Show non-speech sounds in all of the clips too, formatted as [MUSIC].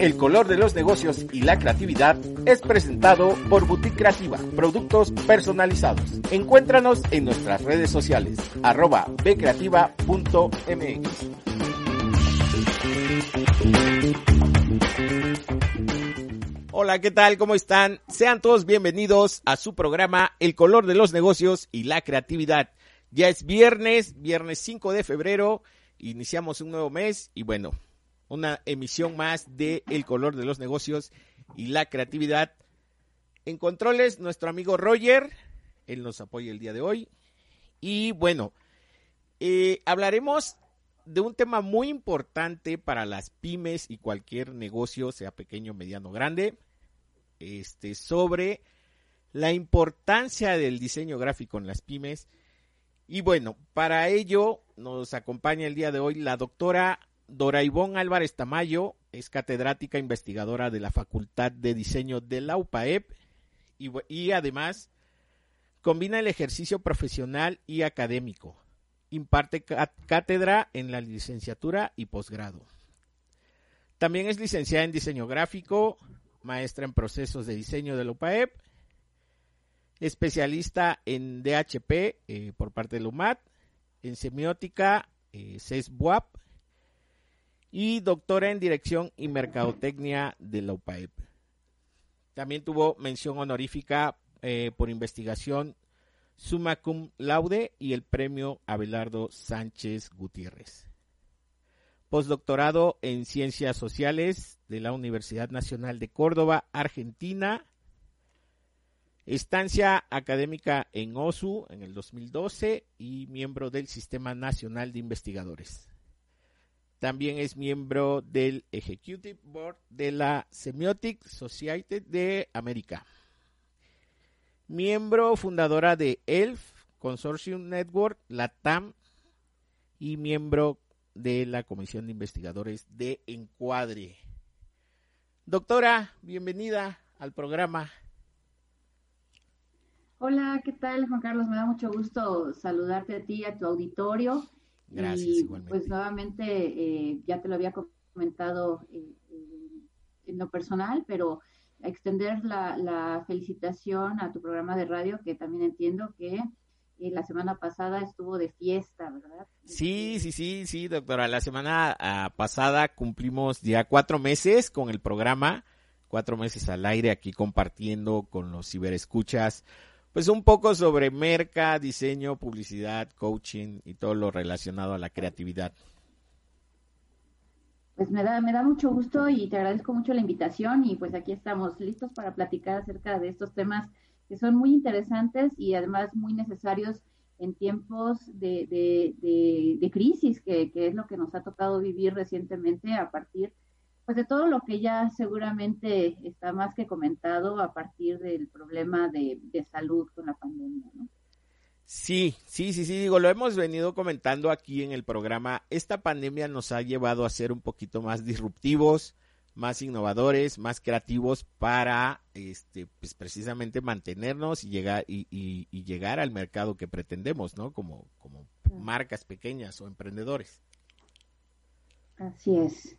El color de los negocios y la creatividad es presentado por Boutique Creativa, productos personalizados. Encuéntranos en nuestras redes sociales, arroba bcreativa.mx. Hola, ¿qué tal? ¿Cómo están? Sean todos bienvenidos a su programa El color de los negocios y la creatividad. Ya es viernes, viernes 5 de febrero, iniciamos un nuevo mes y bueno, una emisión más de El color de los negocios y la creatividad. En controles, nuestro amigo Roger, él nos apoya el día de hoy. Y bueno, eh, hablaremos de un tema muy importante para las pymes y cualquier negocio, sea pequeño, mediano, grande, este, sobre la importancia del diseño gráfico en las pymes. Y bueno, para ello nos acompaña el día de hoy la doctora Dora Ivón Álvarez Tamayo es catedrática investigadora de la Facultad de Diseño de la UPAEP y, y, además combina el ejercicio profesional y académico. Imparte cátedra en la licenciatura y posgrado. También es licenciada en diseño gráfico, maestra en procesos de diseño de la UPAEP, especialista en DHP eh, por parte de la UMAT, en semiótica, eh, CESBUAP, y doctora en Dirección y Mercadotecnia de la UPAEP. También tuvo mención honorífica eh, por investigación summa cum laude y el premio Abelardo Sánchez Gutiérrez. Postdoctorado en Ciencias Sociales de la Universidad Nacional de Córdoba, Argentina. Estancia académica en OSU en el 2012 y miembro del Sistema Nacional de Investigadores. También es miembro del Executive Board de la Semiotic Society de América. Miembro fundadora de ELF, Consortium Network, LATAM, y miembro de la Comisión de Investigadores de Encuadre. Doctora, bienvenida al programa. Hola, ¿qué tal, Juan Carlos? Me da mucho gusto saludarte a ti y a tu auditorio Gracias, y, igualmente. Pues nuevamente, eh, ya te lo había comentado eh, en lo personal, pero extender la, la, felicitación a tu programa de radio, que también entiendo que eh, la semana pasada estuvo de fiesta, ¿verdad? Sí, sí, sí, sí, doctora. La semana uh, pasada cumplimos ya cuatro meses con el programa, cuatro meses al aire aquí compartiendo con los ciberescuchas pues un poco sobre merca, diseño, publicidad, coaching y todo lo relacionado a la creatividad. Pues me da, me da mucho gusto y te agradezco mucho la invitación y pues aquí estamos listos para platicar acerca de estos temas que son muy interesantes y además muy necesarios en tiempos de, de, de, de crisis, que, que, es lo que nos ha tocado vivir recientemente a partir pues de todo lo que ya seguramente está más que comentado a partir del problema de, de salud con la pandemia, ¿no? Sí, sí, sí, sí, digo, lo hemos venido comentando aquí en el programa. Esta pandemia nos ha llevado a ser un poquito más disruptivos, más innovadores, más creativos para, este, pues precisamente mantenernos y llegar y, y, y llegar al mercado que pretendemos, ¿no? Como, como marcas pequeñas o emprendedores. Así es.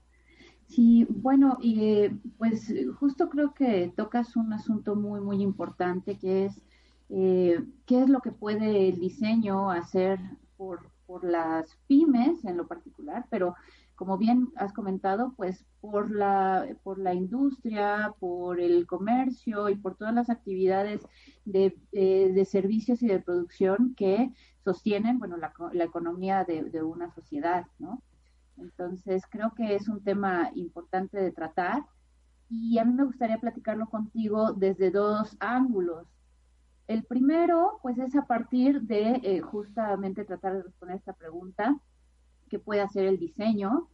Sí, bueno, y eh, pues justo creo que tocas un asunto muy, muy importante que es eh, qué es lo que puede el diseño hacer por, por las pymes en lo particular, pero como bien has comentado, pues por la, por la industria, por el comercio y por todas las actividades de, de, de servicios y de producción que sostienen, bueno, la, la economía de, de una sociedad, ¿no? Entonces, creo que es un tema importante de tratar y a mí me gustaría platicarlo contigo desde dos ángulos. El primero, pues es a partir de eh, justamente tratar de responder esta pregunta, que puede hacer el diseño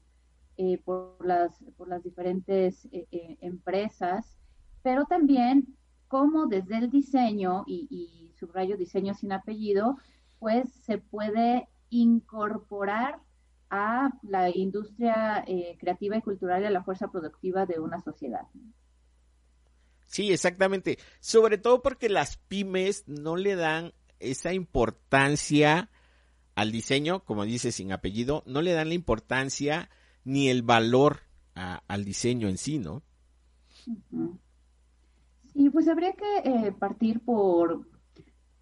eh, por, las, por las diferentes eh, eh, empresas, pero también cómo desde el diseño, y, y subrayo diseño sin apellido, pues se puede incorporar a la industria creativa y cultural y a la fuerza productiva de una sociedad. Sí, exactamente. Sobre todo porque las pymes no le dan esa importancia al diseño, como dice sin apellido, no le dan la importancia ni el valor al diseño en sí, ¿no? Sí, pues habría que eh, partir por,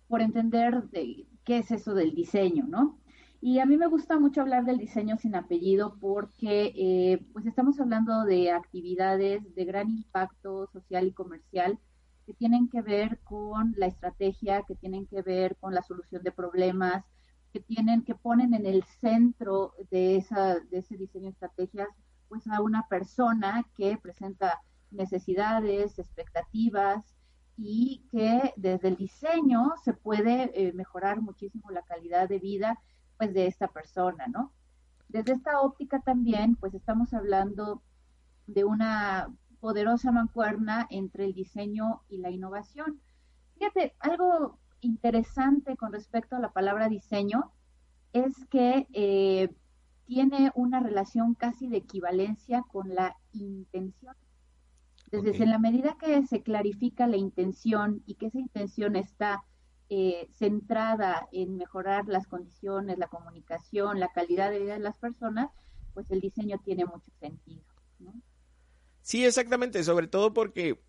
por entender de, qué es eso del diseño, ¿no? Y a mí me gusta mucho hablar del diseño sin apellido porque eh, pues estamos hablando de actividades de gran impacto social y comercial que tienen que ver con la estrategia, que tienen que ver con la solución de problemas, que tienen, que ponen en el centro de, esa, de ese diseño de estrategias, pues a una persona que presenta necesidades, expectativas y que desde el diseño se puede eh, mejorar muchísimo la calidad de vida pues de esta persona, ¿no? Desde esta óptica también, pues estamos hablando de una poderosa mancuerna entre el diseño y la innovación. Fíjate, algo interesante con respecto a la palabra diseño es que eh, tiene una relación casi de equivalencia con la intención. Desde en la medida que se clarifica la intención y que esa intención está eh, centrada en mejorar las condiciones, la comunicación, la calidad de vida de las personas, pues el diseño tiene mucho sentido. Sí, exactamente, sobre todo porque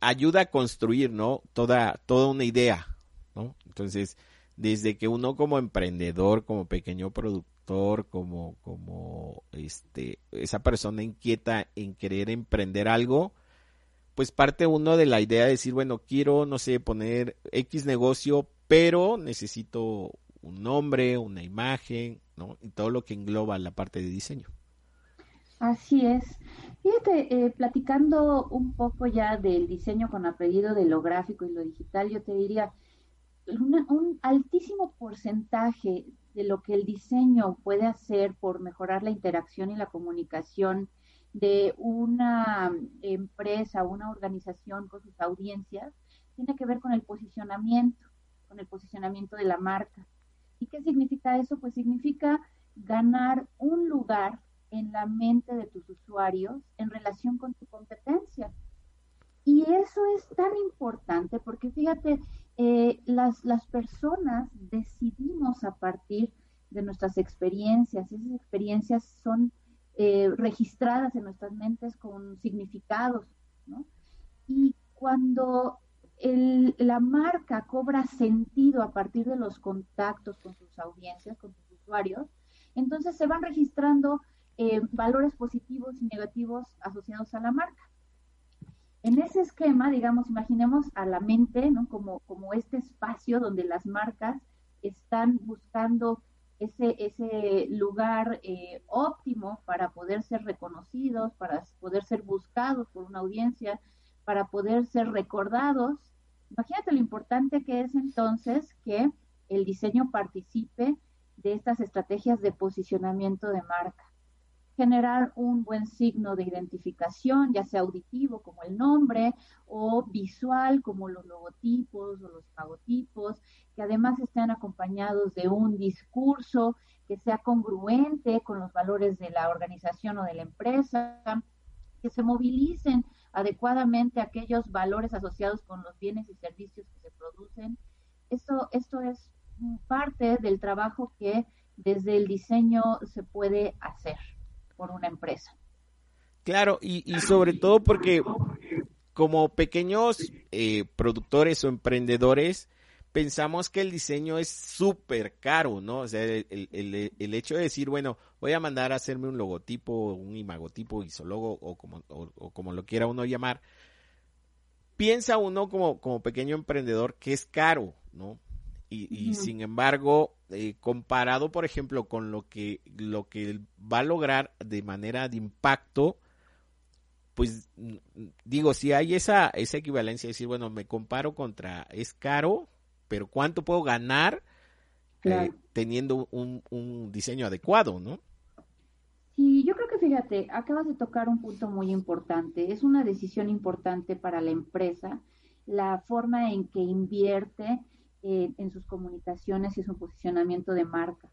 ayuda a construir, ¿no? Toda, toda una idea, ¿no? Entonces, desde que uno como emprendedor, como pequeño productor, como, como este, esa persona inquieta en querer emprender algo, pues parte uno de la idea de decir, bueno, quiero, no sé, poner X negocio, pero necesito un nombre, una imagen, ¿no? Y todo lo que engloba la parte de diseño. Así es. Fíjate, eh, platicando un poco ya del diseño con apellido de lo gráfico y lo digital, yo te diría, un altísimo porcentaje de lo que el diseño puede hacer por mejorar la interacción y la comunicación de una empresa, una organización con sus audiencias, tiene que ver con el posicionamiento, con el posicionamiento de la marca. ¿Y qué significa eso? Pues significa ganar un lugar en la mente de tus usuarios en relación con tu competencia. Y eso es tan importante porque fíjate, eh, las, las personas decidimos a partir de nuestras experiencias, esas experiencias son eh, registradas en nuestras mentes con significados, ¿no? Y cuando la marca cobra sentido a partir de los contactos con sus audiencias, con sus usuarios, entonces se van registrando eh, valores positivos y negativos asociados a la marca. En ese esquema, digamos, imaginemos a la mente como, como este espacio donde las marcas están buscando ese, ese lugar eh, óptimo para poder ser reconocidos, para poder ser buscados por una audiencia, para poder ser recordados. Imagínate lo importante que es entonces que el diseño participe de estas estrategias de posicionamiento de marca generar un buen signo de identificación, ya sea auditivo como el nombre o visual como los logotipos o los pagotipos, que además estén acompañados de un discurso que sea congruente con los valores de la organización o de la empresa, que se movilicen adecuadamente aquellos valores asociados con los bienes y servicios que se producen. Esto, esto es parte del trabajo que desde el diseño se puede hacer por una empresa. Claro, y, sobre todo porque como pequeños eh, productores o emprendedores, pensamos que el diseño es súper caro, ¿no? O sea, el, hecho de decir, bueno, voy a mandar a hacerme un logotipo, un imagotipo, isólogo o como, o, como lo quiera uno llamar, piensa uno como, como pequeño emprendedor que es caro, ¿no? Y, sin embargo, eh, comparado, por ejemplo, con lo que, lo que va a lograr de manera de impacto, pues digo, si hay esa, esa equivalencia, decir, bueno, me comparo contra, es caro, pero ¿cuánto puedo ganar eh, teniendo un, un, diseño adecuado, no? Sí, yo creo que fíjate, acabas de tocar un punto muy importante. Es una decisión importante para la empresa la forma en que invierte eh, en sus comunicaciones y su posicionamiento de marca.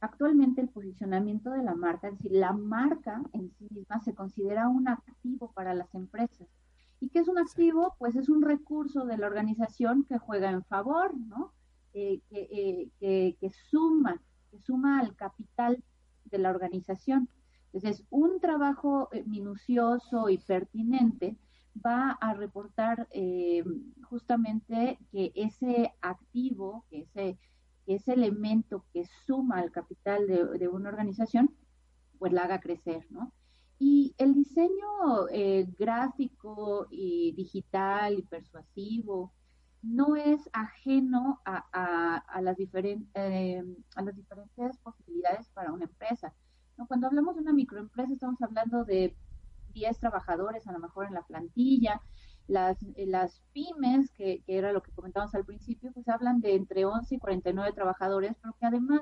Actualmente el posicionamiento de la marca, es decir, la marca en sí misma se considera un activo para las empresas. ¿Y qué es un activo? Pues es un recurso de la organización que juega en favor, ¿no? Eh, eh, que, suma, que suma al capital de la organización. Entonces, un trabajo minucioso y pertinente va a reportar eh, justamente que ese activo, que ese, ese elemento que suma al capital de, una organización, pues la haga crecer, ¿no? Y el diseño eh, gráfico y digital y persuasivo no es ajeno a, las, diferentes eh, a las diferentes posibilidades para una empresa. Cuando hablamos de una microempresa estamos hablando de 10 trabajadores a lo mejor en la plantilla. Las, eh, las pymes, que, era lo que comentábamos al principio, pues hablan de entre 11 y 49 trabajadores, pero que además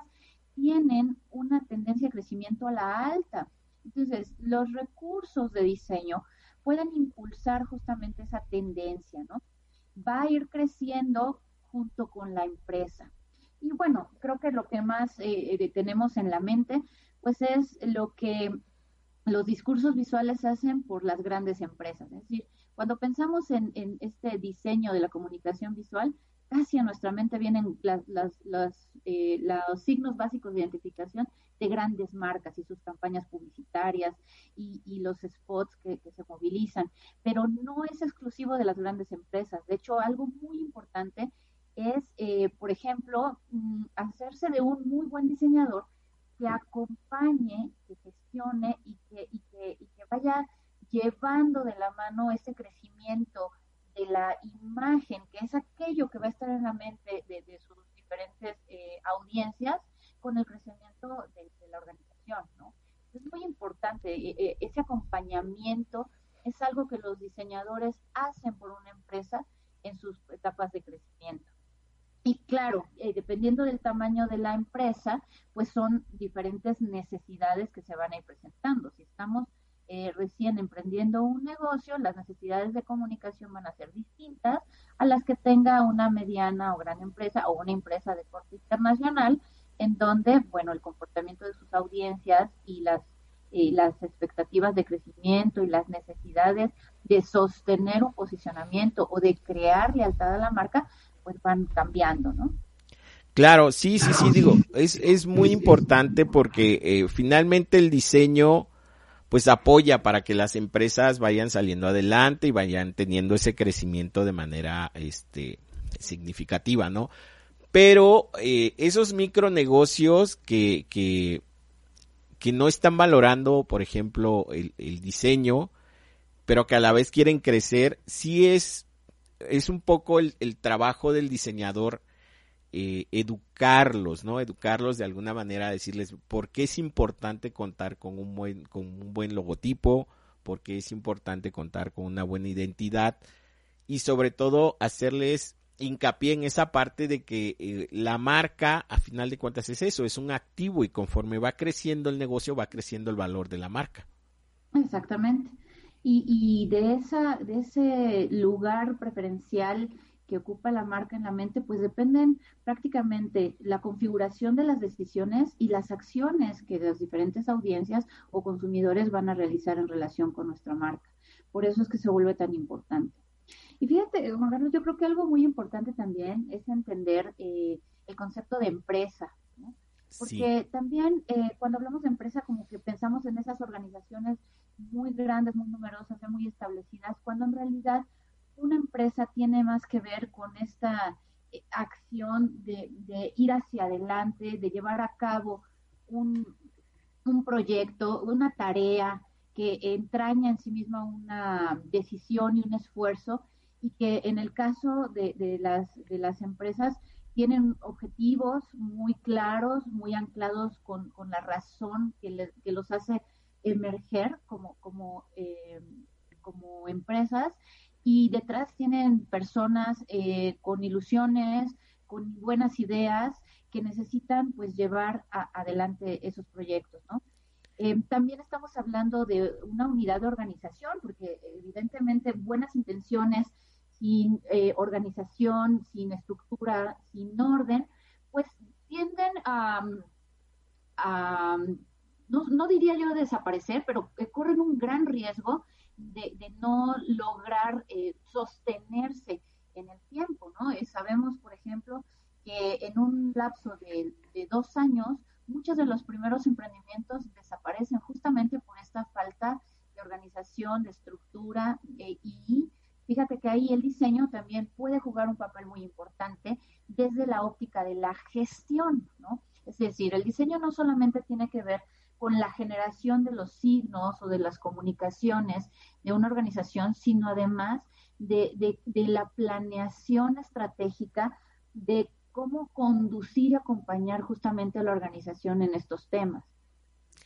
tienen una tendencia de crecimiento a la alta. Entonces, los recursos de diseño pueden impulsar justamente esa tendencia, ¿no? Va a ir creciendo junto con la empresa. Y bueno, creo que lo que más eh, eh, tenemos en la mente, pues es lo que los discursos visuales se hacen por las grandes empresas. Es decir, cuando pensamos en, este diseño de la comunicación visual, casi a nuestra mente vienen eh, los signos básicos de identificación de grandes marcas y sus campañas publicitarias y, los spots que, se movilizan, pero no es exclusivo de las grandes empresas. De hecho, algo muy importante es, eh, por ejemplo, mm, hacerse de un muy buen diseñador que acompañe, que gestione y que, y que, y que vaya llevando de la mano ese crecimiento de la imagen, que es aquello que va a estar en la mente de, sus diferentes eh, audiencias, con el crecimiento de, la organización, ¿no? Es muy importante, eh, eh, ese acompañamiento es algo que los diseñadores hacen por una empresa en sus etapas de crecimiento. Y claro, eh, dependiendo del tamaño de la empresa, pues son diferentes necesidades que se van a ir presentando. Si estamos eh, recién emprendiendo un negocio, las necesidades de comunicación van a ser distintas a las que tenga una mediana o gran empresa o una empresa de corte internacional, en donde, bueno, el comportamiento de sus audiencias y las, y las expectativas de crecimiento y las necesidades de sostener un posicionamiento o de crear lealtad a la marca pues van cambiando, ¿no? Claro, sí, sí, sí, digo, es, es muy importante porque eh, finalmente el diseño pues apoya para que las empresas vayan saliendo adelante y vayan teniendo ese crecimiento de manera este significativa, ¿no? Pero eh, esos micronegocios que, que, que no están valorando, por ejemplo, el, el diseño, pero que a la vez quieren crecer, sí es es un poco el, trabajo del diseñador eh, educarlos, ¿no? Educarlos de alguna manera, decirles por qué es importante contar con un buen, con un buen logotipo, por qué es importante contar con una buena identidad y sobre todo hacerles hincapié en esa parte de que eh, la marca, a final de cuentas, es eso, es un activo y conforme va creciendo el negocio, va creciendo el valor de la marca. Exactamente. Y, de, esa, de ese lugar preferencial que ocupa la marca en la mente, pues dependen prácticamente la configuración de las decisiones y las acciones que las diferentes audiencias o consumidores van a realizar en relación con nuestra marca. Por eso es que se vuelve tan importante. Y fíjate, Juan Carlos, yo creo que algo muy importante también es entender eh, el concepto de empresa, porque también eh, cuando hablamos de empresa, como que pensamos en esas organizaciones muy grandes, muy numerosas, ya muy establecidas, cuando en realidad una empresa tiene más que ver con esta eh, acción de, ir hacia adelante, de llevar a cabo un, proyecto, una tarea que entraña en sí misma una decisión y un esfuerzo y que en el caso de, las, de las empresas tienen objetivos muy claros, muy anclados con, con la razón que, que los hace emerger como, como, eh, como empresas y detrás tienen personas eh, con ilusiones, con buenas ideas que necesitan pues llevar adelante esos proyectos, ¿no? Eh, también estamos hablando de una unidad de organización, porque evidentemente buenas intenciones sin organización, sin estructura, sin orden, pues tienden a, no, diría yo desaparecer, pero corren un gran riesgo de, no lograr eh, sostenerse en el tiempo, ¿no? sabemos, por ejemplo, que en un lapso de, dos años, muchos de los primeros emprendimientos desaparecen justamente por esta falta de organización, de estructura eh, y fíjate que ahí el diseño también puede jugar un papel muy importante desde la óptica de la gestión, ¿no? Es decir, el diseño no solamente tiene que ver con la generación de los signos o de las comunicaciones de una organización, sino además de, de la planeación estratégica de cómo conducir y acompañar justamente a la organización en estos temas.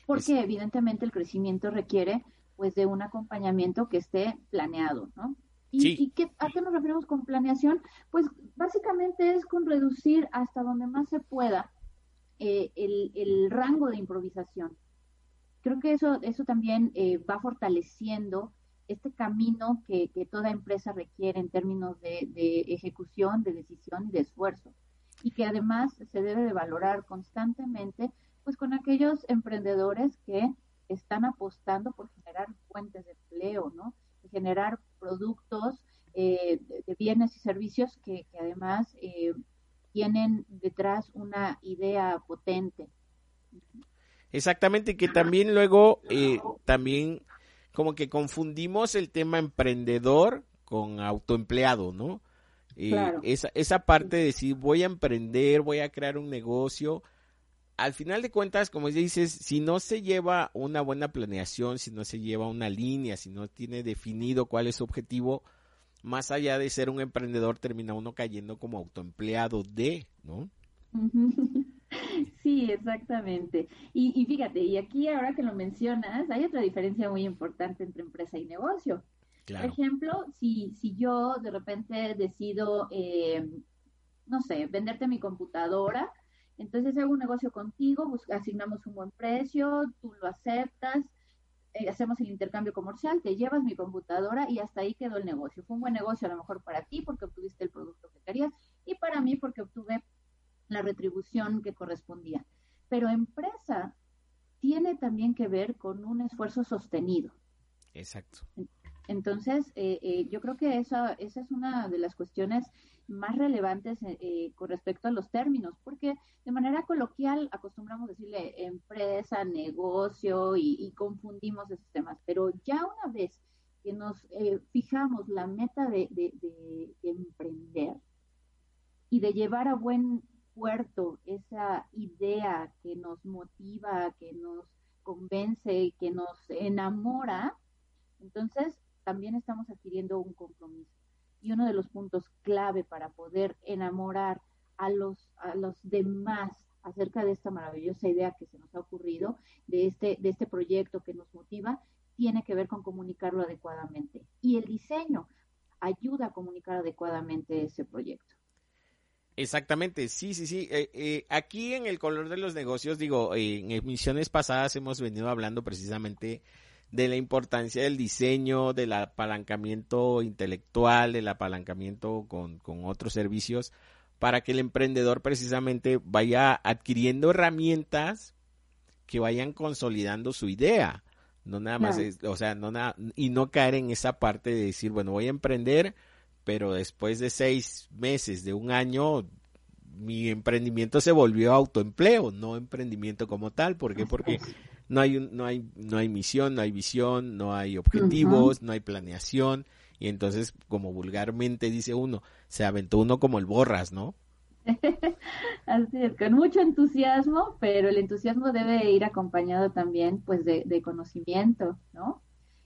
Porque evidentemente el crecimiento requiere pues de un acompañamiento que esté planeado, ¿no? ¿Y, qué, a qué nos referimos con planeación? Pues básicamente es con reducir hasta donde más se pueda eh, el, rango de improvisación. Creo que eso, eso también eh, va fortaleciendo este camino que, toda empresa requiere en términos de, de ejecución, de decisión y de esfuerzo y que además se debe de valorar constantemente pues con aquellos emprendedores que están apostando por generar fuentes de empleo, ¿no? generar productos eh, de, bienes y servicios que, además eh, tienen detrás una idea potente. Exactamente, que también luego, eh, también como que confundimos el tema emprendedor con autoempleado, ¿no? esa, esa parte de decir voy a emprender, voy a crear un negocio, al final de cuentas, como dices, si no se lleva una buena planeación, si no se lleva una línea, si no tiene definido cuál es su objetivo, más allá de ser un emprendedor, termina uno cayendo como autoempleado de, ¿no? [LAUGHS] Sí, exactamente. Y, y fíjate, y aquí ahora que lo mencionas, hay otra diferencia muy importante entre empresa y negocio. Por ejemplo, si, si yo de repente decido, eh, no sé, venderte mi computadora, entonces hago un negocio contigo, asignamos un buen precio, tú lo aceptas, eh, hacemos el intercambio comercial, te llevas mi computadora y hasta ahí quedó el negocio. Fue un buen negocio a lo mejor para ti porque obtuviste el producto que querías y para mí porque obtuve la retribución que correspondía. Pero empresa tiene también que ver con un esfuerzo sostenido. Exacto. Entonces, eh, eh, yo creo que esa, esa es una de las cuestiones más relevantes eh, con respecto a los términos, porque de manera coloquial acostumbramos decirle empresa, negocio y, confundimos esos temas, pero ya una vez que nos fijamos la meta de, de, emprender y de llevar a buen puerto esa idea que nos motiva, que nos convence, que nos enamora, entonces también estamos adquiriendo un compromiso. Y uno de los puntos clave para poder enamorar a los, a los demás acerca de esta maravillosa idea que se nos ha ocurrido, de este, de este proyecto que nos motiva, tiene que ver con comunicarlo adecuadamente. Y el diseño ayuda a comunicar adecuadamente ese proyecto. Exactamente, sí, sí, sí. Eh, eh, aquí en el color de los negocios, digo, en emisiones pasadas hemos venido hablando precisamente de la importancia del diseño, del apalancamiento intelectual, del apalancamiento con, otros servicios, para que el emprendedor precisamente vaya adquiriendo herramientas que vayan consolidando su idea. No nada más, o sea, no nada, y no caer en esa parte de decir, bueno, voy a emprender, pero después de seis meses, de un año, mi emprendimiento se volvió autoempleo, no emprendimiento como tal. ¿Por qué? Porque no hay, no hay, no hay misión, no hay visión, no hay objetivos, no hay planeación. Y entonces, como vulgarmente dice uno, se aventó uno como el borras, ¿no? [LAUGHS] Así es, con mucho entusiasmo, pero el entusiasmo debe ir acompañado también, pues, de, conocimiento, ¿no?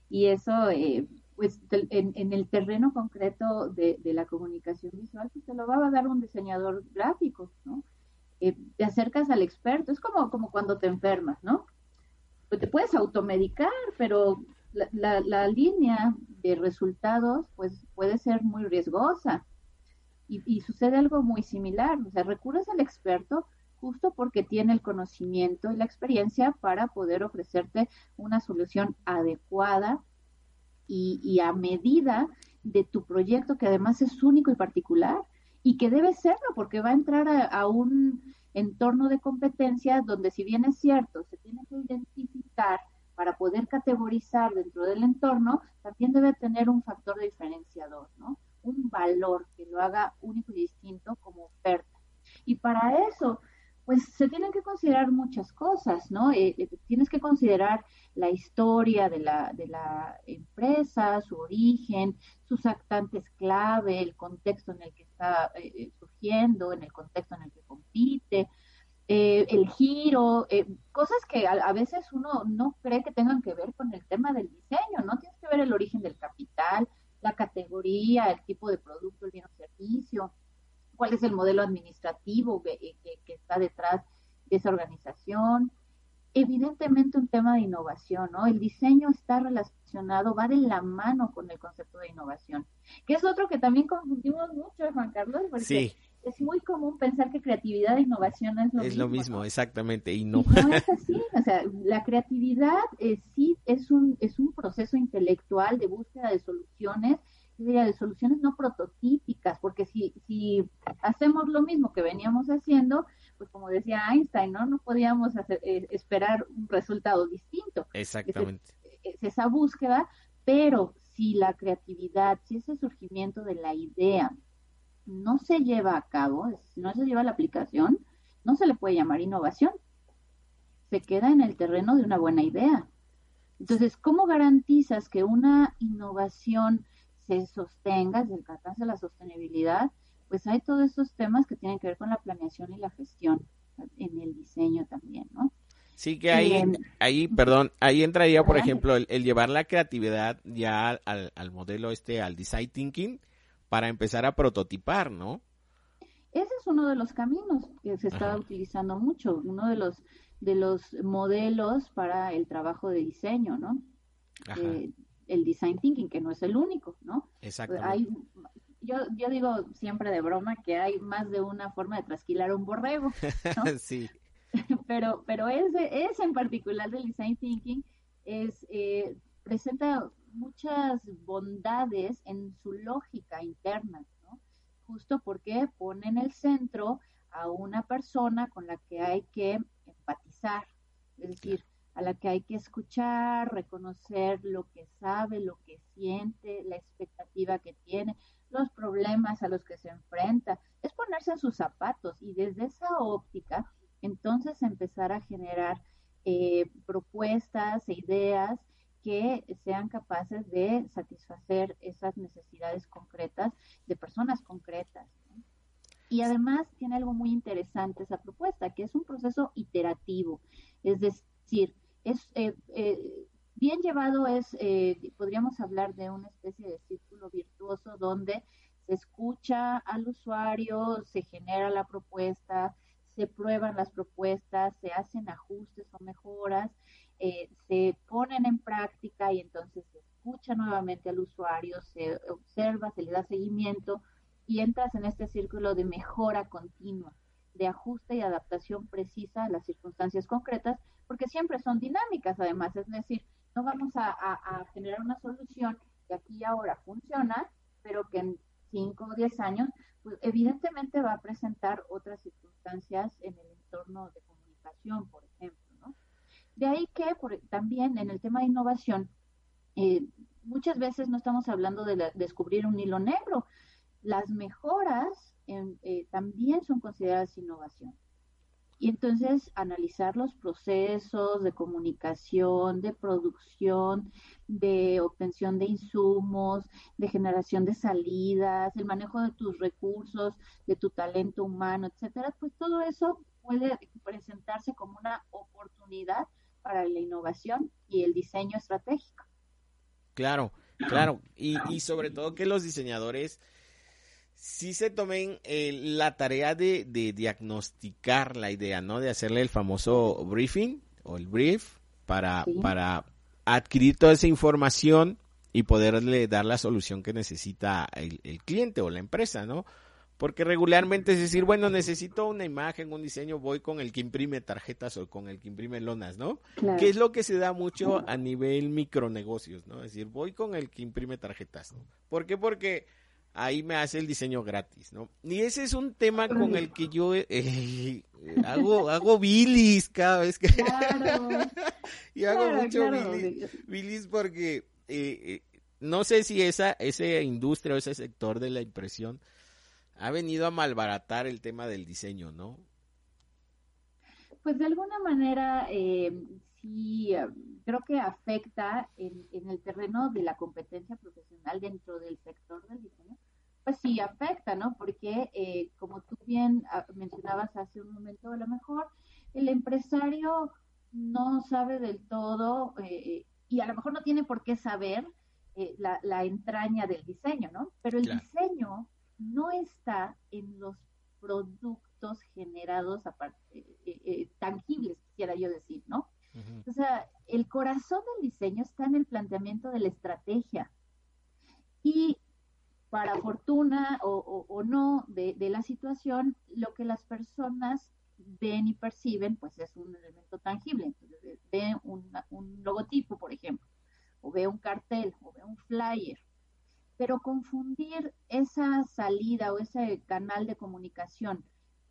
Y eso, eh, pues, en, en, el terreno concreto de, la comunicación visual, pues, te lo va a dar un diseñador gráfico, ¿no? Eh, te acercas al experto, es como, como cuando te enfermas, ¿no? pues te puedes automedicar, pero la, la, línea de resultados pues puede ser muy riesgosa. Y, y, sucede algo muy similar, o sea, recurres al experto justo porque tiene el conocimiento y la experiencia para poder ofrecerte una solución adecuada y, a medida de tu proyecto, que además es único y particular, y que debe serlo, porque va a entrar a, un entorno de competencia donde si bien es cierto, se tiene que identificar para poder categorizar dentro del entorno, también debe tener un factor diferenciador, ¿no? Un valor que lo haga único y distinto como oferta. Y para eso, pues se tienen que considerar muchas cosas, ¿no? Eh, eh, tienes que considerar la historia de la, de la empresa, su origen, sus actantes clave, el contexto en el que está eh, surgiendo, en el contexto en el que compite, el giro, cosas que a, veces uno no cree que tengan que ver con el tema del diseño, ¿no? Tienes que ver el origen del capital, la categoría, el tipo de producto, el bien o servicio, cuál es el modelo administrativo que, está detrás de esa organización. Evidentemente un tema de innovación, ¿no? El diseño está relacionado, va de la mano con el concepto de innovación, que es otro que también confundimos mucho, Juan Carlos, porque es muy común pensar que creatividad e innovación es lo mismo. Es lo mismo, exactamente, y no. no es así, o sea, la creatividad eh, sí es un, es un proceso intelectual de búsqueda de soluciones de soluciones no porque si, si hacemos lo mismo que veníamos haciendo, pues como decía Einstein, ¿no? No podíamos eh, esperar un resultado distinto. Exactamente. Es, esa búsqueda, pero si la creatividad, si ese surgimiento de la idea no se lleva a cabo, si no se lleva a la aplicación, no se le puede llamar innovación. Se queda en el terreno de una buena idea. Entonces, ¿cómo garantizas que una innovación se sostenga, se alcance la sostenibilidad, pues hay todos esos temas que tienen que ver con la planeación y la gestión en el diseño también, ¿no? Sí, que ahí, ahí, perdón, ahí entraría, por ejemplo, el, llevar la creatividad ya al, al, modelo este, al design thinking, para empezar a prototipar, ¿no? Ese es uno de los caminos que se está utilizando mucho, uno de los de los modelos para el trabajo de diseño, ¿no? Eh, el design thinking, que no es el único, ¿no? Exacto. Hay, yo, yo digo siempre de broma que hay más de una forma de trasquilar un borrego, ¿no? [LAUGHS] sí. [LAUGHS] pero, pero ese, ese en particular del design thinking es, eh, presenta muchas bondades en su lógica interna, ¿no? Justo porque pone en el centro a una persona con la que hay que empatizar, es decir, a la que hay que escuchar, reconocer lo que sabe, lo que siente, la expectativa que tiene, los problemas a los que se enfrenta. Es ponerse en sus zapatos y desde esa óptica, entonces empezar a generar eh, propuestas e ideas que sean capaces de satisfacer esas necesidades concretas de personas concretas. Y además tiene algo muy interesante esa propuesta, que es un proceso iterativo. Es decir, es eh, eh, bien llevado es, eh, podríamos hablar de una especie de círculo virtuoso donde se escucha al usuario, se genera la propuesta, se prueban las propuestas, se hacen ajustes o mejoras, se ponen en práctica y entonces se escucha nuevamente al usuario, se observa, se le da seguimiento y entras en este círculo de mejora continua, de ajuste y adaptación precisa a las circunstancias concretas porque siempre son dinámicas además, es decir, no vamos a, generar una solución que aquí y ahora funciona, pero que en 5 o 10 años, pues evidentemente va a presentar otras circunstancias en el entorno de comunicación, por ejemplo. ¿no? De ahí que también en el tema de innovación, eh, muchas veces no estamos hablando de descubrir un hilo negro. Las mejoras eh, también son consideradas innovación. Y entonces analizar los procesos de comunicación, de producción, de obtención de insumos, de generación de salidas, el manejo de tus recursos, de tu talento humano, etcétera, pues todo eso puede presentarse como una oportunidad para la innovación y el diseño estratégico. Claro, claro, y, sobre todo que los diseñadores sí se tomen eh, la tarea de, diagnosticar la idea, ¿no? De hacerle el famoso briefing o el brief para, para adquirir toda esa información y poderle dar la solución que necesita el, cliente o la empresa, ¿no? Porque regularmente es decir, bueno, necesito una imagen, un diseño, voy con el que imprime tarjetas o con el que imprime lonas, ¿no? Que es lo que se da mucho a nivel micronegocios, ¿no? Es decir, voy con el que imprime tarjetas, ¿no? ¿Por qué? Porque ahí me hace el diseño gratis, ¿no? Y ese es un tema con el que yo eh, hago hago bilis cada vez que [LAUGHS] y hago mucho bilis, porque eh, eh, no sé si esa esa industria o ese sector de la impresión ha venido a malbaratar el tema del diseño, ¿no? Pues de alguna manera eh, sí, eh, creo que afecta en, el terreno de la competencia profesional dentro del sector del diseño. Pues sí, afecta, ¿no? Porque eh, como tú bien ah, mencionabas hace un momento, a lo mejor el empresario no sabe del todo y a lo mejor no tiene por qué saber la, entraña del diseño, ¿no? Pero el diseño no está en los productos generados eh, eh, eh, tangibles, quisiera yo decir, ¿no? O sea, el corazón del diseño está en el planteamiento de la estrategia. Y para fortuna o, no de, la situación, lo que las personas ven y perciben, pues es un elemento tangible. Entonces, ve un logotipo, por ejemplo, o ve un cartel, o ve un flyer, pero confundir esa salida o ese canal de comunicación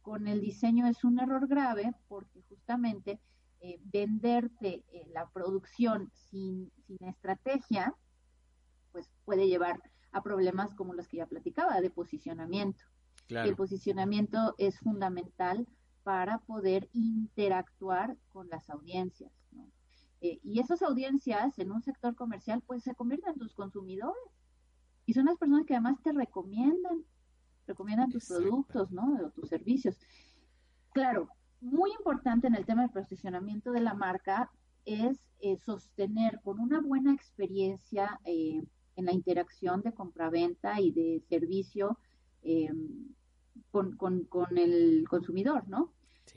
con el diseño es un error grave porque justamente eh, venderte eh, la producción sin, estrategia, pues puede llevar a problemas como los que ya platicaba, de posicionamiento. El posicionamiento es fundamental para poder interactuar con las audiencias. Eh, y esas audiencias en un sector comercial, pues se convierten en tus consumidores y son las personas que además te recomiendan, recomiendan tus productos, ¿no? O tus servicios. Claro, muy importante en el tema del posicionamiento de la marca es eh, sostener con una buena experiencia eh, en la interacción de compraventa y de servicio em, con, el consumidor, ¿no?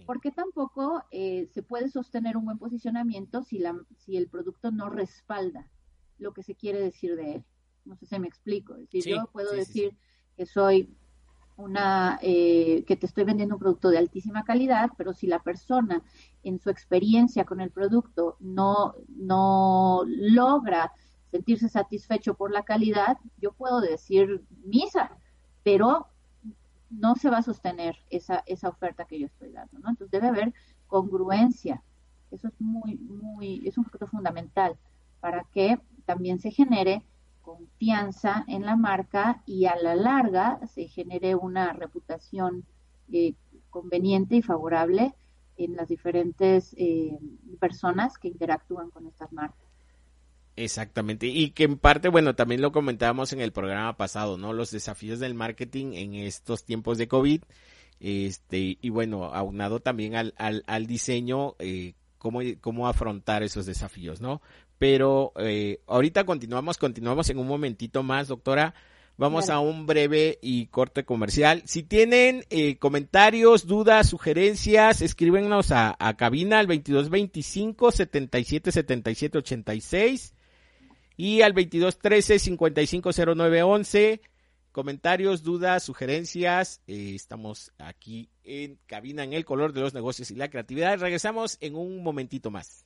Porque tampoco eh, se puede sostener un buen posicionamiento si, la, si el producto no respalda lo que se quiere decir de él. No sé si me explico. Es decir, yo puedo decir que soy una, eh, que te estoy vendiendo un producto de altísima calidad, pero si la persona en su experiencia con el producto no, no logra sentirse satisfecho por la calidad, yo puedo decir misa, pero no se va a sostener esa, esa oferta que yo estoy dando, ¿no? Entonces debe haber congruencia. Eso es muy, muy, es un factor fundamental para que también se genere confianza en la marca y a la larga se genere una reputación eh, conveniente y favorable en las diferentes eh, personas que interactúan con estas marcas. Exactamente, y que en parte, bueno, también lo comentábamos en el programa pasado, ¿no? Los desafíos del marketing en estos tiempos de COVID, este, y bueno, aunado también al, al, al diseño, eh, cómo, cómo afrontar esos desafíos, ¿no? Pero eh, ahorita continuamos, continuamos en un momentito más, doctora. Vamos a un breve y corte comercial. Si tienen eh, comentarios, dudas, sugerencias, escríbenos a, a cabina al 2225 77 77 86 y al 2213 550911. Comentarios, dudas, sugerencias. Eh, estamos aquí en cabina en el color de los negocios y la creatividad. Regresamos en un momentito más.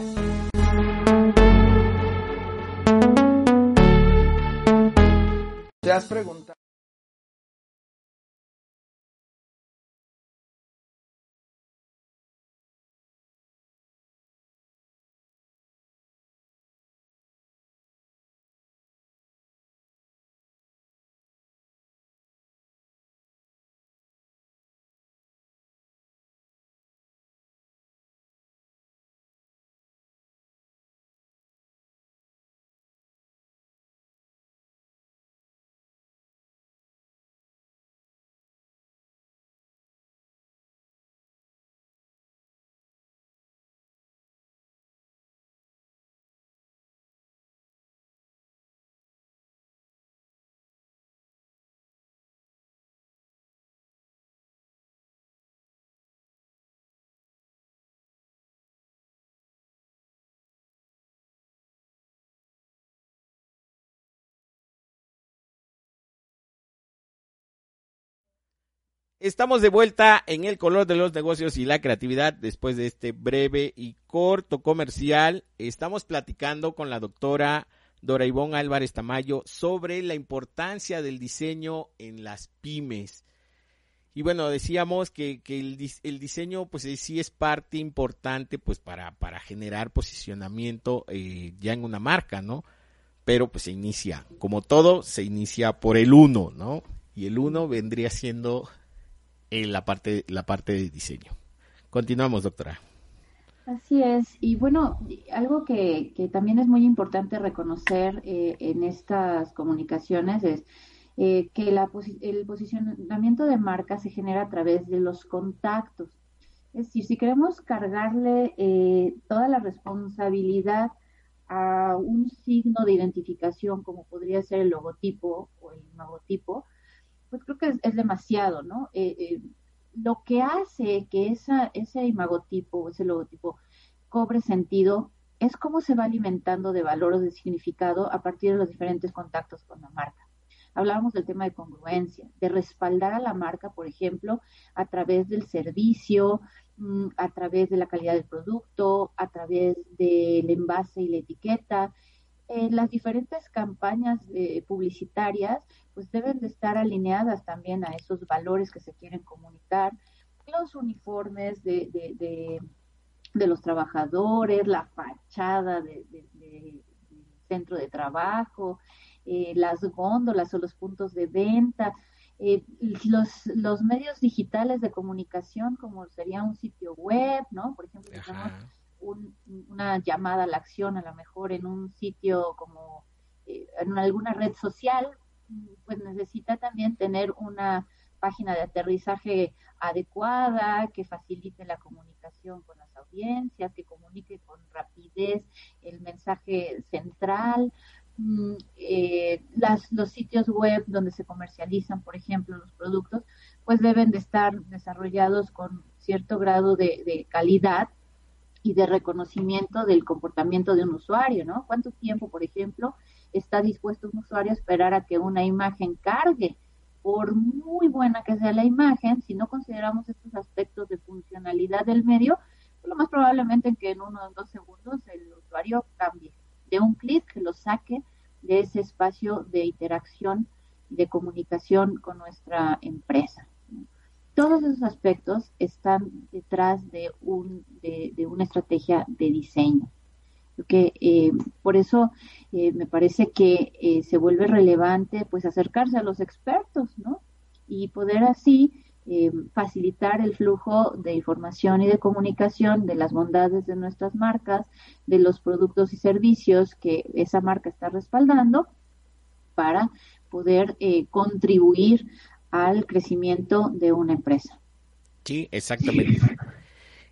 ¿Te has preguntado? Estamos de vuelta en el color de los negocios y la creatividad después de este breve y corto comercial. Estamos platicando con la doctora Dora Ivonne Álvarez Tamayo sobre la importancia del diseño en las pymes. Y bueno, decíamos que, el, diseño pues sí es parte importante pues para, para generar posicionamiento eh, ya en una marca, ¿no? Pero pues se inicia, como todo, se inicia por el uno, ¿no? Y el uno vendría siendo en la parte, la parte de diseño. Continuamos, doctora. Así es. Y bueno, algo que, que también es muy importante reconocer eh, en estas comunicaciones es eh, que la, el posicionamiento de marca se genera a través de los contactos. Es decir, si queremos cargarle eh, toda la responsabilidad a un signo de identificación, como podría ser el logotipo o el logotipo, pues creo que es, demasiado, ¿no? Eh, eh, lo que hace que esa, ese imagotipo, ese logotipo, cobre sentido es cómo se va alimentando de valor o de significado a partir de los diferentes contactos con la marca. Hablábamos del tema de congruencia, de respaldar a la marca, por ejemplo, a través del servicio, mm, a través de la calidad del producto, a través del envase y la etiqueta. En las diferentes campañas eh, publicitarias pues deben de estar alineadas también a esos valores que se quieren comunicar, los uniformes de, de, de, los trabajadores, la fachada del centro de trabajo, eh, las góndolas o los puntos de venta, eh, los, los medios digitales de comunicación, como sería un sitio web, ¿no? Por ejemplo, tenemos una llamada a la acción, a lo mejor en un sitio como eh, en alguna red social, pues necesita también tener una página de aterrizaje adecuada, que facilite la comunicación con las audiencias, que comunique con rapidez el mensaje central. Mm, eh, las, los sitios web donde se comercializan, por ejemplo, los productos, pues deben de estar desarrollados con cierto grado de calidad y de reconocimiento del comportamiento de un usuario, ¿no? ¿Cuánto tiempo, por ejemplo, está dispuesto un usuario a esperar a que una imagen cargue. Por muy buena que sea la imagen, si no consideramos estos aspectos de funcionalidad del medio, pues lo más probablemente que en uno o dos segundos el usuario cambie de un clic que lo saque de ese espacio de interacción y de comunicación con nuestra empresa. Todos esos aspectos están detrás de, un, de, una estrategia de diseño que eh, por eso eh, me parece que eh, se vuelve relevante pues acercarse a los expertos, ¿no? Y poder así facilitar el flujo de información y de comunicación de las bondades de nuestras marcas, de los productos y servicios que esa marca está respaldando para poder contribuir al crecimiento de una empresa. Sí, exactamente.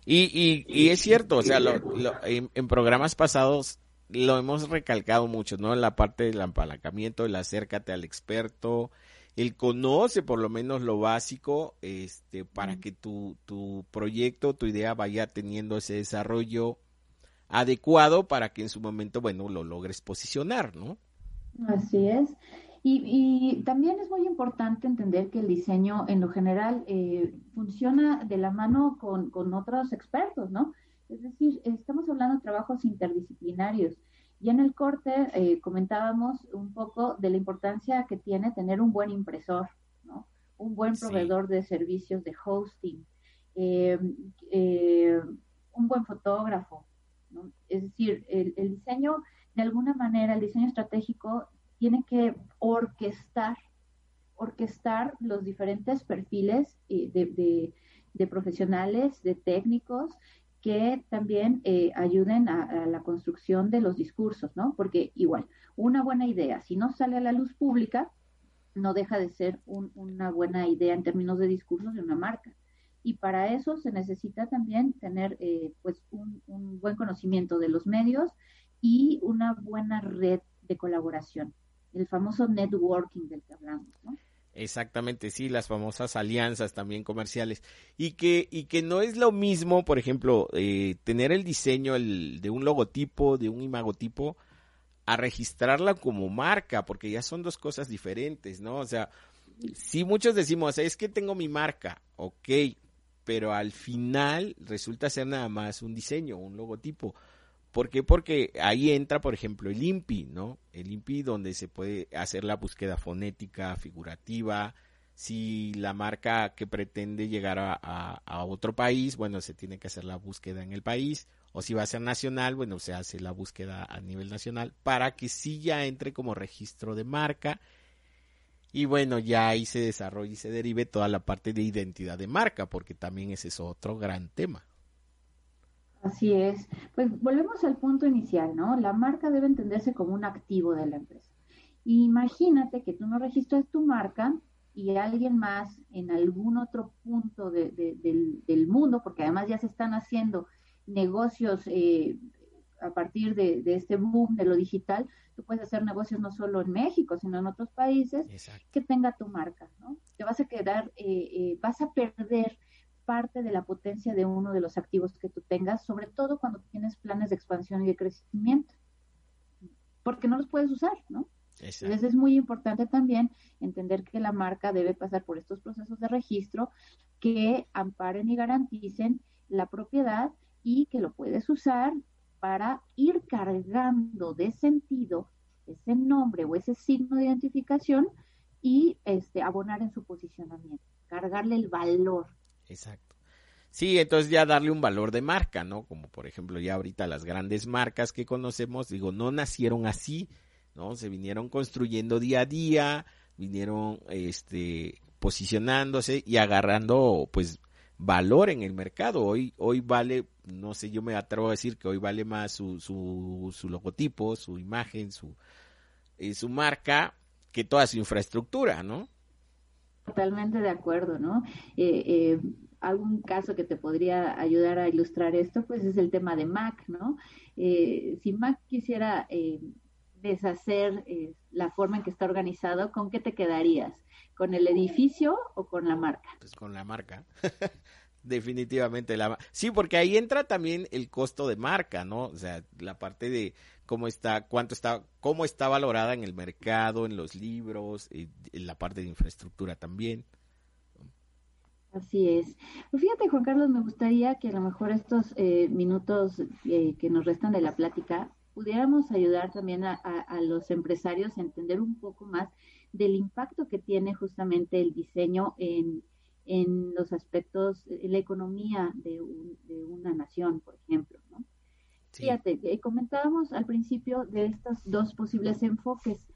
Y, y, es cierto, o sea, en, programas pasados lo hemos recalcado mucho, ¿no? En la parte del apalancamiento, el acércate al experto, el conoce por lo menos lo básico, este, para que tu, tu proyecto, tu idea vaya teniendo ese desarrollo adecuado para que en su momento, bueno, lo logres posicionar, ¿no? Así es. Y, también es muy importante entender que el diseño en lo general eh, funciona de la mano con, otros expertos, ¿no? Es decir, estamos hablando de trabajos interdisciplinarios. Y en el corte eh, comentábamos un poco de la importancia que tiene tener un buen impresor, ¿no? Un buen proveedor de servicios de hosting, eh, un buen fotógrafo, ¿no? Es decir, el, el diseño, de alguna manera, el diseño estratégico tiene que orquestar, orquestar los diferentes perfiles eh, de, profesionales, de técnicos, que también eh, ayuden a, la construcción de los discursos, ¿no? Porque igual, una buena idea, si no sale a la luz pública, no deja de ser una buena idea en términos de discursos de una marca. Y para eso se necesita también tener eh, pues un, un buen conocimiento de los medios y una buena red de colaboración el famoso networking del que hablamos, ¿no? Exactamente, sí, las famosas alianzas también comerciales. Y que, y que no es lo mismo, por ejemplo, eh, tener el diseño de un logotipo, de un imagotipo, a registrarla como marca, porque ya son dos cosas diferentes, ¿no? O sea, si muchos decimos, es que tengo mi marca, ok, pero al final resulta ser nada más un diseño, un logotipo. ¿Por qué? Porque ahí entra, por ejemplo, el INPI, ¿no? El INPI donde se puede hacer la búsqueda fonética, figurativa. Si la marca que pretende llegar a, otro país, bueno, se tiene que hacer la búsqueda en el país. O si va a ser nacional, bueno, se hace la búsqueda a nivel nacional para que sí ya entre como registro de marca. Y bueno, ya ahí se desarrolle y se derive toda la parte de identidad de marca, porque también ese es otro gran tema. Así es. Pues volvemos al punto inicial, ¿no? La marca debe entenderse como un activo de la empresa. Imagínate que tú no registras tu marca y alguien más en algún otro punto del, mundo, porque además ya se están haciendo negocios eh, a partir de, este boom de lo digital, tú puedes hacer negocios no solo en México, sino en otros países, que tenga tu marca, ¿no? Te vas a quedar, eh, eh, vas a perder parte de la potencia de uno de los activos que tú tengas, sobre todo cuando tienes planes de expansión y de crecimiento, porque no los puedes usar, ¿no? Entonces es muy importante también entender que la marca debe pasar por estos procesos de registro que amparen y garanticen la propiedad y que lo puedes usar para ir cargando de sentido ese nombre o ese signo de identificación y este abonar en su posicionamiento, cargarle el valor Exacto. Sí, entonces ya darle un valor de marca, ¿no? Como por ejemplo ya ahorita las grandes marcas que conocemos, digo, no nacieron así, ¿no? Se vinieron construyendo día a día, vinieron este posicionándose y agarrando pues valor en el mercado. Hoy hoy vale, no sé, yo me atrevo a decir que hoy vale más su su, su logotipo, su imagen, su eh, su marca que toda su infraestructura, ¿no? Totalmente de acuerdo, ¿no? Eh, eh, algún caso que te podría ayudar a ilustrar esto, pues es el tema de Mac, ¿no? Eh, si Mac quisiera deshacer la forma en que está organizado, ¿con qué te quedarías? ¿Con el edificio o con la marca? Pues con la marca. [LAUGHS] Definitivamente la sí, porque ahí entra también el costo de marca, ¿no? O sea, la parte de cómo está, cuánto está, cómo está valorada en el mercado, en los libros, en la parte de infraestructura también. Así es. Pues fíjate, Juan Carlos, me gustaría que a lo mejor estos eh, minutos eh, que nos restan de la plática pudiéramos ayudar también a, los empresarios a entender un poco más del impacto que tiene justamente el diseño en, en los aspectos, en la economía de, de una nación, por ejemplo, ¿no? Fíjate, eh, comentábamos al principio de estos dos posibles enfoques.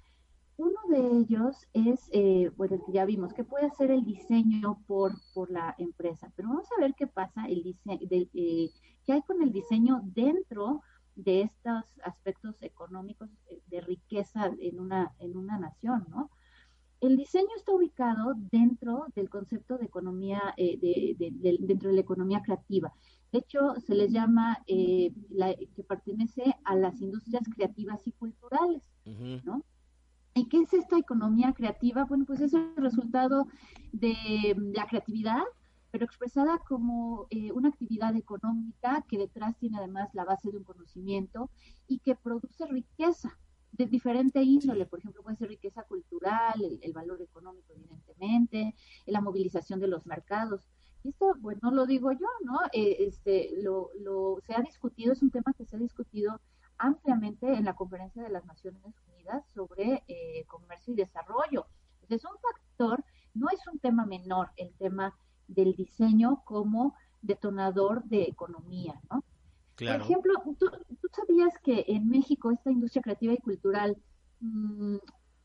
Uno de ellos es, eh, pues el que ya vimos, que puede hacer el diseño por, por la empresa, pero vamos a ver qué pasa, el diseño, eh, qué hay con el diseño dentro de estos aspectos económicos eh, de riqueza en una, en una nación, ¿no? el diseño está ubicado dentro del concepto de economía, eh, de, dentro de la economía creativa. De hecho, se les llama eh, que pertenece a las industrias creativas y culturales, ¿no? ¿Y qué es esta economía creativa? Bueno, pues es el resultado de la creatividad, pero expresada como eh, una actividad económica que detrás tiene además la base de un conocimiento y que produce riqueza de diferente índole, por ejemplo, puede ser riqueza cultural, el, valor económico, evidentemente, la movilización de los mercados. Y esto, pues no lo digo yo, ¿no? Eh, este, lo, lo, se ha discutido, es un tema que se ha discutido ampliamente en la Conferencia de las Naciones Unidas sobre eh, Comercio y Desarrollo. Entonces, es un factor, no es un tema menor el tema del diseño como detonador de economía, ¿no? Por ejemplo, ¿tú, sabías que en México esta industria creativa y cultural mm,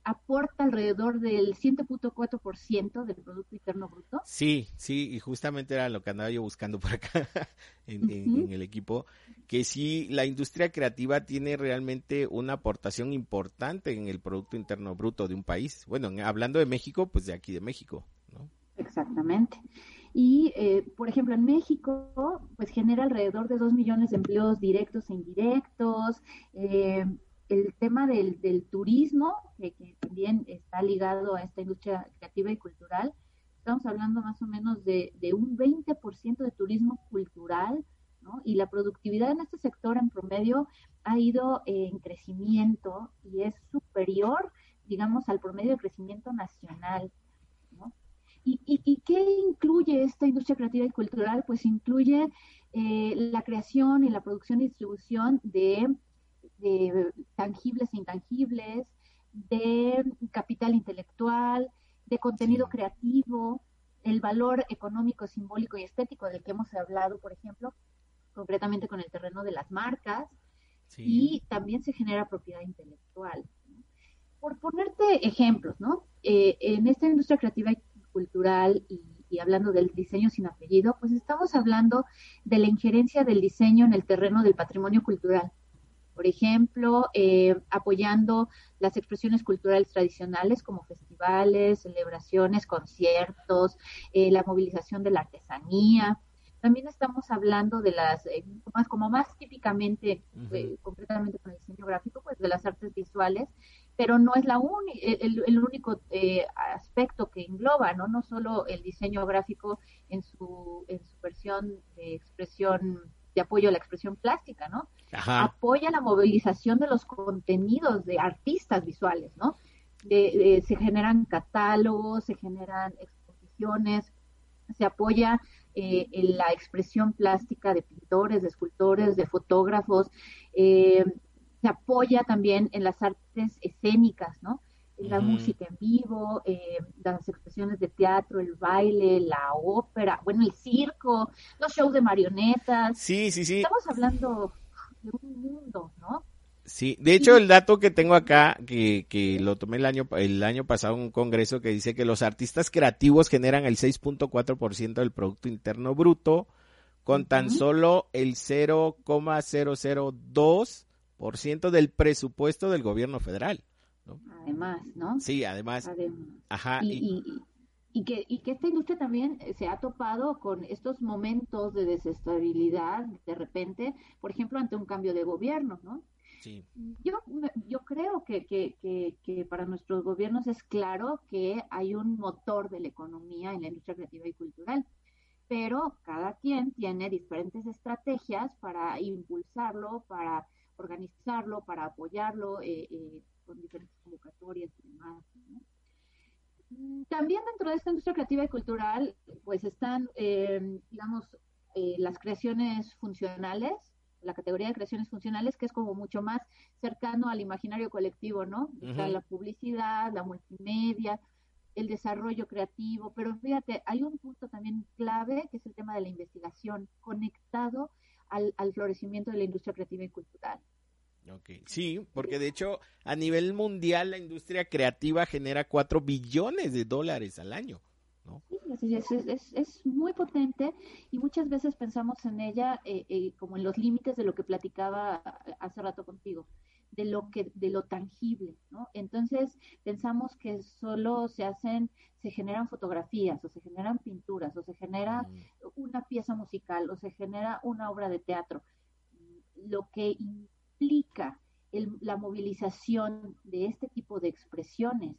aporta alrededor del 7.4% del Producto Interno Bruto? Sí, sí, y justamente era lo que andaba yo buscando por acá [LAUGHS] en, el equipo, que sí, la industria creativa tiene realmente una aportación importante en el Producto Interno Bruto de un país. Bueno, hablando de México, pues de aquí de México, ¿no? Exactamente. Y, eh, por ejemplo, en México, pues genera alrededor de 2 millones de empleos directos e indirectos. Eh, el tema del, turismo, que, también está ligado a esta industria creativa y cultural, estamos hablando más o menos de, un 20% de turismo cultural. Y la productividad en este sector en promedio ha ido en crecimiento y es superior, digamos, al promedio de crecimiento nacional. ¿Y, qué incluye esta industria creativa y cultural? Pues incluye eh, la creación y la producción y distribución de, tangibles e intangibles, de capital intelectual, de contenido creativo, el valor económico, simbólico y estético del que hemos hablado, por ejemplo, concretamente con el terreno de las marcas, y también se genera propiedad intelectual. Por ponerte ejemplos, ¿no? Eh, en esta industria creativa y cultural y, hablando del diseño sin apellido, pues estamos hablando de la injerencia del diseño en el terreno del patrimonio cultural. Por ejemplo, eh, apoyando las expresiones culturales tradicionales como festivales, celebraciones, conciertos, eh, la movilización de la artesanía. También estamos hablando de las, eh, más, como más típicamente, concretamente con el diseño gráfico, pues de las artes visuales pero no es la el, el, único eh, aspecto que engloba, ¿no? No solo el diseño gráfico en su, en su versión de expresión, de apoyo a la expresión plástica, ¿no? Apoya la movilización de los contenidos de artistas visuales, ¿no? se generan catálogos, se generan exposiciones, se apoya eh, en la expresión plástica de pintores, de escultores, de fotógrafos, eh, se apoya también en las artes escénicas, ¿no? La música en vivo, eh, las expresiones de teatro, el baile, la ópera, bueno, el circo, los shows de marionetas. Sí, sí, sí. Estamos hablando de un mundo, ¿no? Sí, de hecho el dato que tengo acá, que, que lo tomé el año, el año pasado en un congreso que dice que los artistas creativos generan el 6.4% del Producto Interno Bruto, con tan solo el 0,002 por ciento del presupuesto del gobierno federal. ¿No? Además, ¿no? Sí, además. Ajá. Y, y, que, y que esta industria también eh, se ha topado con estos momentos de desestabilidad de repente, por ejemplo, ante un cambio de gobierno, ¿no? Sí. Yo, yo creo que, que, que, que, para nuestros gobiernos es claro que hay un motor de la economía en la industria creativa y cultural, pero cada quien tiene diferentes estrategias para impulsarlo, para organizarlo, para apoyarlo eh, eh, con diferentes convocatorias y demás. También dentro de esta industria creativa y cultural, pues están, eh, digamos, las creaciones funcionales, la categoría de creaciones funcionales, que es como mucho más cercano al imaginario colectivo, ¿no? Está la publicidad, la multimedia, el desarrollo creativo, pero fíjate, hay un punto también clave, que es el tema de la investigación, conectado al, al florecimiento de la industria creativa y cultural. Okay. Sí, porque de hecho a nivel mundial la industria creativa genera 4 billones de dólares al año. ¿no? Sí, es, es, es, muy potente y muchas veces pensamos en ella eh, eh, como en los límites de lo que platicaba hace rato contigo, de lo que de lo tangible, ¿no? Entonces pensamos que solo se hacen se generan fotografías o se generan pinturas o se genera una pieza musical o se genera una obra de teatro. Lo que implica la movilización de este tipo de expresiones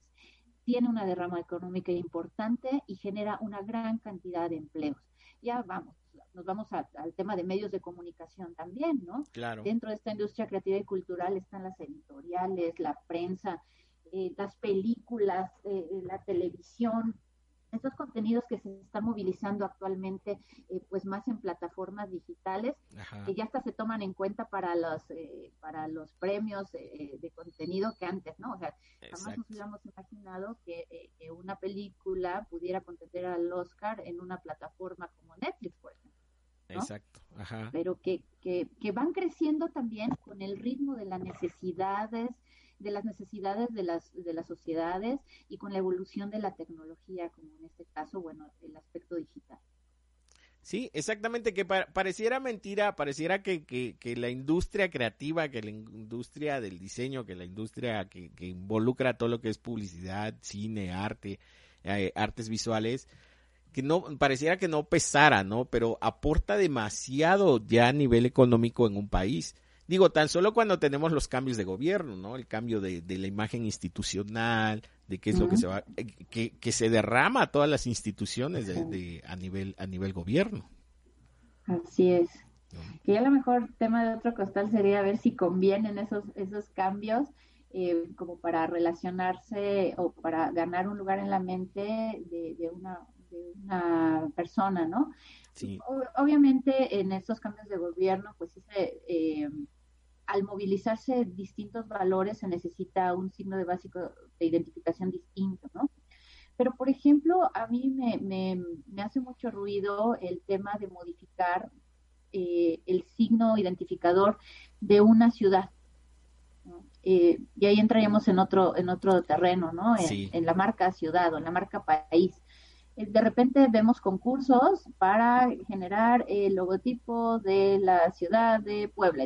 tiene una derrama económica importante y genera una gran cantidad de empleos. Ya vamos, nos vamos al tema de medios de comunicación también, ¿no? Claro. Dentro de esta industria creativa y cultural están las editoriales, la prensa, eh, las películas, eh, la televisión, estos contenidos que se están movilizando actualmente, pues más en plataformas digitales, que ya hasta se toman en cuenta para los para los premios de contenido que antes, ¿no? O sea, jamás nos hubiéramos imaginado que, una película pudiera contender al Oscar en una plataforma como Netflix, por ejemplo. Exacto, Ajá. Pero que, que, que van creciendo también con el ritmo de las necesidades de las necesidades de las, de las sociedades y con la evolución de la tecnología, como en este caso, bueno, el aspecto digital. Sí, exactamente, que pareciera mentira, pareciera que, que, la industria creativa, que la industria del diseño, que la industria que, que involucra todo lo que es publicidad, cine, arte, eh, artes visuales, que no pareciera que no pesara, ¿no? Pero aporta demasiado ya a nivel económico en un país. Digo, tan solo cuando tenemos los cambios de gobierno, ¿no? El cambio de, la imagen institucional, de qué es lo que se va, eh, que, que se derrama a todas las instituciones de, a nivel a nivel gobierno. Así es. Que ya lo mejor tema de otro costal sería ver si convienen esos esos cambios eh, como para relacionarse o para ganar un lugar en la mente de, una de una persona, ¿no? Sí. obviamente en estos cambios de gobierno, pues sí se eh, al movilizarse distintos valores se necesita un signo de básico de identificación distinto, ¿no? Pero, por ejemplo, a mí me, me, hace mucho ruido el tema de modificar eh, el signo identificador de una ciudad. Eh, y ahí entraríamos en otro, en otro terreno, ¿no? En, la marca ciudad o en la marca país. Eh, de repente vemos concursos para generar el logotipo de la ciudad de Puebla.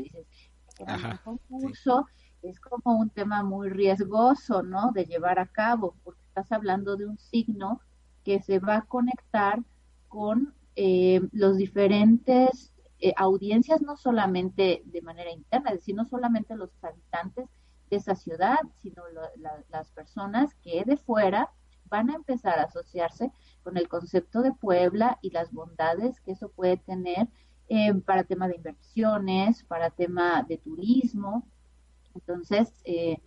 El concurso es como un tema muy riesgoso, ¿no? De llevar a cabo, porque estás hablando de un signo que se va a conectar con eh, los diferentes eh, audiencias, no solamente de manera interna, es decir, no solamente los habitantes de esa ciudad, sino las personas que de fuera van a empezar a asociarse con el concepto de Puebla y las bondades que eso puede tener eh, para tema de inversiones, para tema de turismo. Entonces, eh,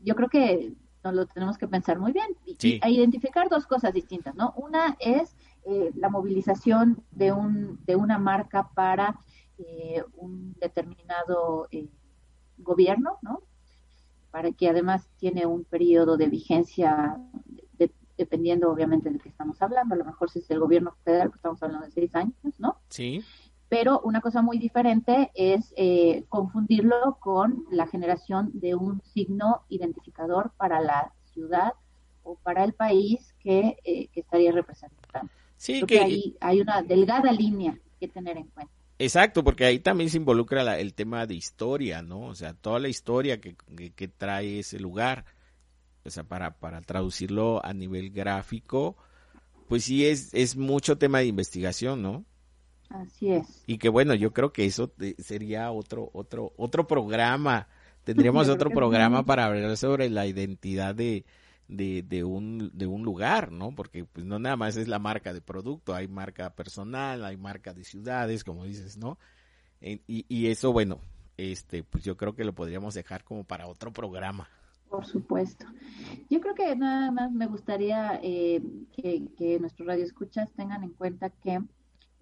yo creo que nos lo tenemos que pensar muy bien y, identificar dos cosas distintas, ¿no? Una es eh, la movilización de, un, de una marca para un determinado gobierno, ¿no? Para que además tiene un periodo de vigencia dependiendo obviamente de qué estamos hablando, a lo mejor si es el gobierno federal, pues estamos hablando de seis años, ¿no? Sí pero una cosa muy diferente es eh, confundirlo con la generación de un signo identificador para la ciudad o para el país que, eh, estaría representando. Sí, que, hay una delgada línea que tener en cuenta. Exacto, porque ahí también se involucra el tema de historia, ¿no? O sea, toda la historia que, que, trae ese lugar. O sea, para, para traducirlo a nivel gráfico, pues sí es, es mucho tema de investigación, ¿no? Así es. Y que bueno, yo creo que eso sería otro, otro, otro programa. [LAUGHS] Tendríamos otro programa para hablar sobre la identidad de, de, de, un, de un lugar, ¿no? Porque pues no nada más es la marca de producto, hay marca personal, hay marca de ciudades, como dices, ¿no? Y, y eso, bueno, este, pues yo creo que lo podríamos dejar como para otro programa. Por supuesto. Yo creo que nada más me gustaría eh, que, que nuestros radioescuchas tengan en cuenta que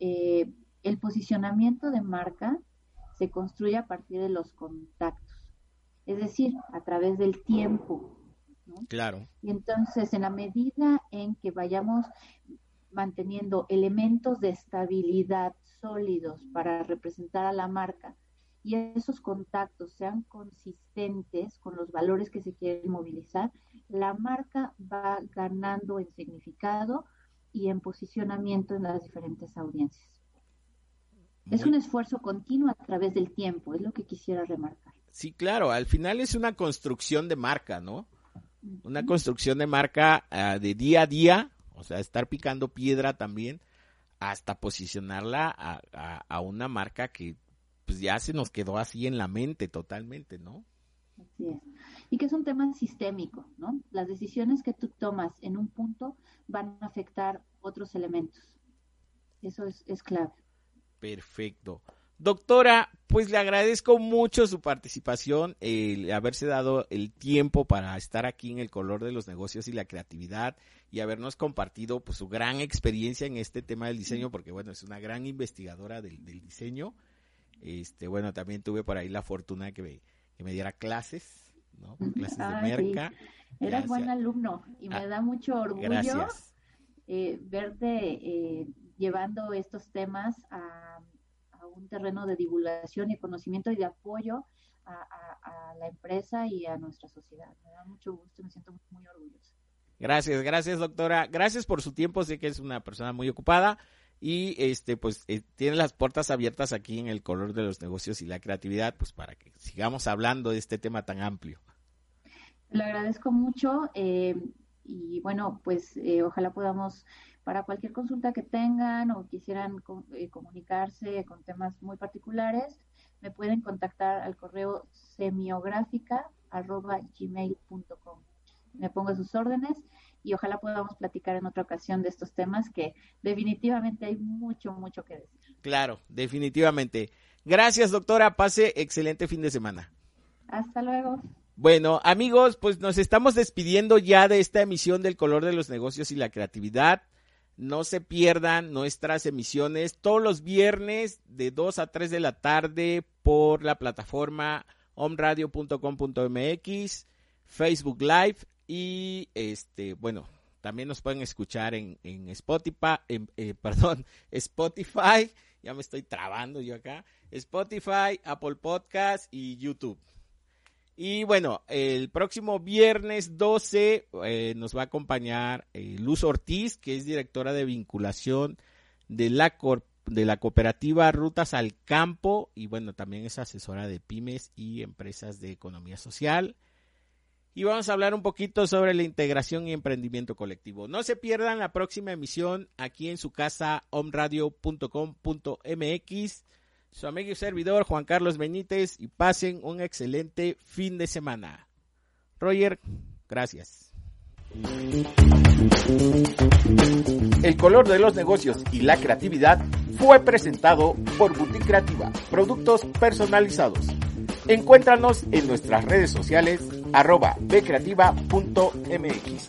eh, el posicionamiento de marca se construye a partir de los contactos, es decir, a través del tiempo. Claro. Y entonces, en la medida en que vayamos manteniendo elementos de estabilidad sólidos para representar a la marca y esos contactos sean consistentes con los valores que se quieren movilizar, la marca va ganando en significado y en posicionamiento en las diferentes audiencias. Es un esfuerzo continuo a través del tiempo, es lo que quisiera remarcar. Sí, claro, al final es una construcción de marca, ¿no? Una construcción de marca uh, de día a día, o sea, estar picando piedra también, hasta posicionarla a, a, a, una marca que pues ya se nos quedó así en la mente totalmente, ¿no? Así es. Y que es un tema sistémico, ¿no? Las decisiones que tú tomas en un punto van a afectar otros elementos. Eso es, es clave. Perfecto. Doctora, pues le agradezco mucho su participación, el haberse dado el tiempo para estar aquí en el color de los negocios y la creatividad y habernos compartido pues su gran experiencia en este tema del diseño, porque bueno, es una gran investigadora del, del diseño. Este, bueno, también tuve por ahí la fortuna que me, que me diera clases, ¿no? Clases de merca. sí. Ya buen alumno y me Ah, da mucho orgullo eh, verte eh, llevando estos temas a, a un terreno de divulgación y conocimiento y de apoyo a, a- a la empresa y a nuestra sociedad. Me da mucho gusto, me siento muy orgullosa. Gracias, gracias doctora. Gracias por su tiempo. Sé que es una persona muy ocupada y este pues eh, tiene las puertas abiertas aquí en el color de los negocios y la creatividad pues para que sigamos hablando de este tema tan amplio. Le agradezco mucho eh, y bueno, pues eh, ojalá podamos, para cualquier consulta que tengan o quisieran eh, comunicarse con temas muy particulares, me pueden contactar al correo semiográfica.gmail.com. Me pongo a sus órdenes y ojalá podamos platicar en otra ocasión de estos temas que definitivamente hay mucho, mucho que decir. Claro, definitivamente. Gracias doctora. Pase excelente fin de semana. Hasta luego. Bueno, amigos, pues nos estamos despidiendo ya de esta emisión del color de los negocios y la creatividad. No se pierdan nuestras emisiones todos los viernes de 2 a 3 de la tarde por la plataforma omradio.com.mx, Facebook Live y este, bueno, también nos pueden escuchar en, en Spotify, en, eh, [LAUGHS] perdón, Spotify, ya me estoy trabando yo acá, Spotify, Apple Podcast y YouTube. Y bueno, el próximo viernes 12 eh, nos va a acompañar eh, Luz Ortiz, que es directora de vinculación de la, de la cooperativa Rutas al Campo y bueno, también es asesora de pymes y empresas de economía social. Y vamos a hablar un poquito sobre la integración y emprendimiento colectivo. No se pierdan la próxima emisión aquí en su casa omradio.com.mx su amigo y servidor Juan Carlos Benítez y pasen un excelente fin de semana. Roger, gracias. El color de los negocios y la creatividad fue presentado por Boutique Creativa, productos personalizados. Encuéntranos en nuestras redes sociales arroba bcreativa.mx.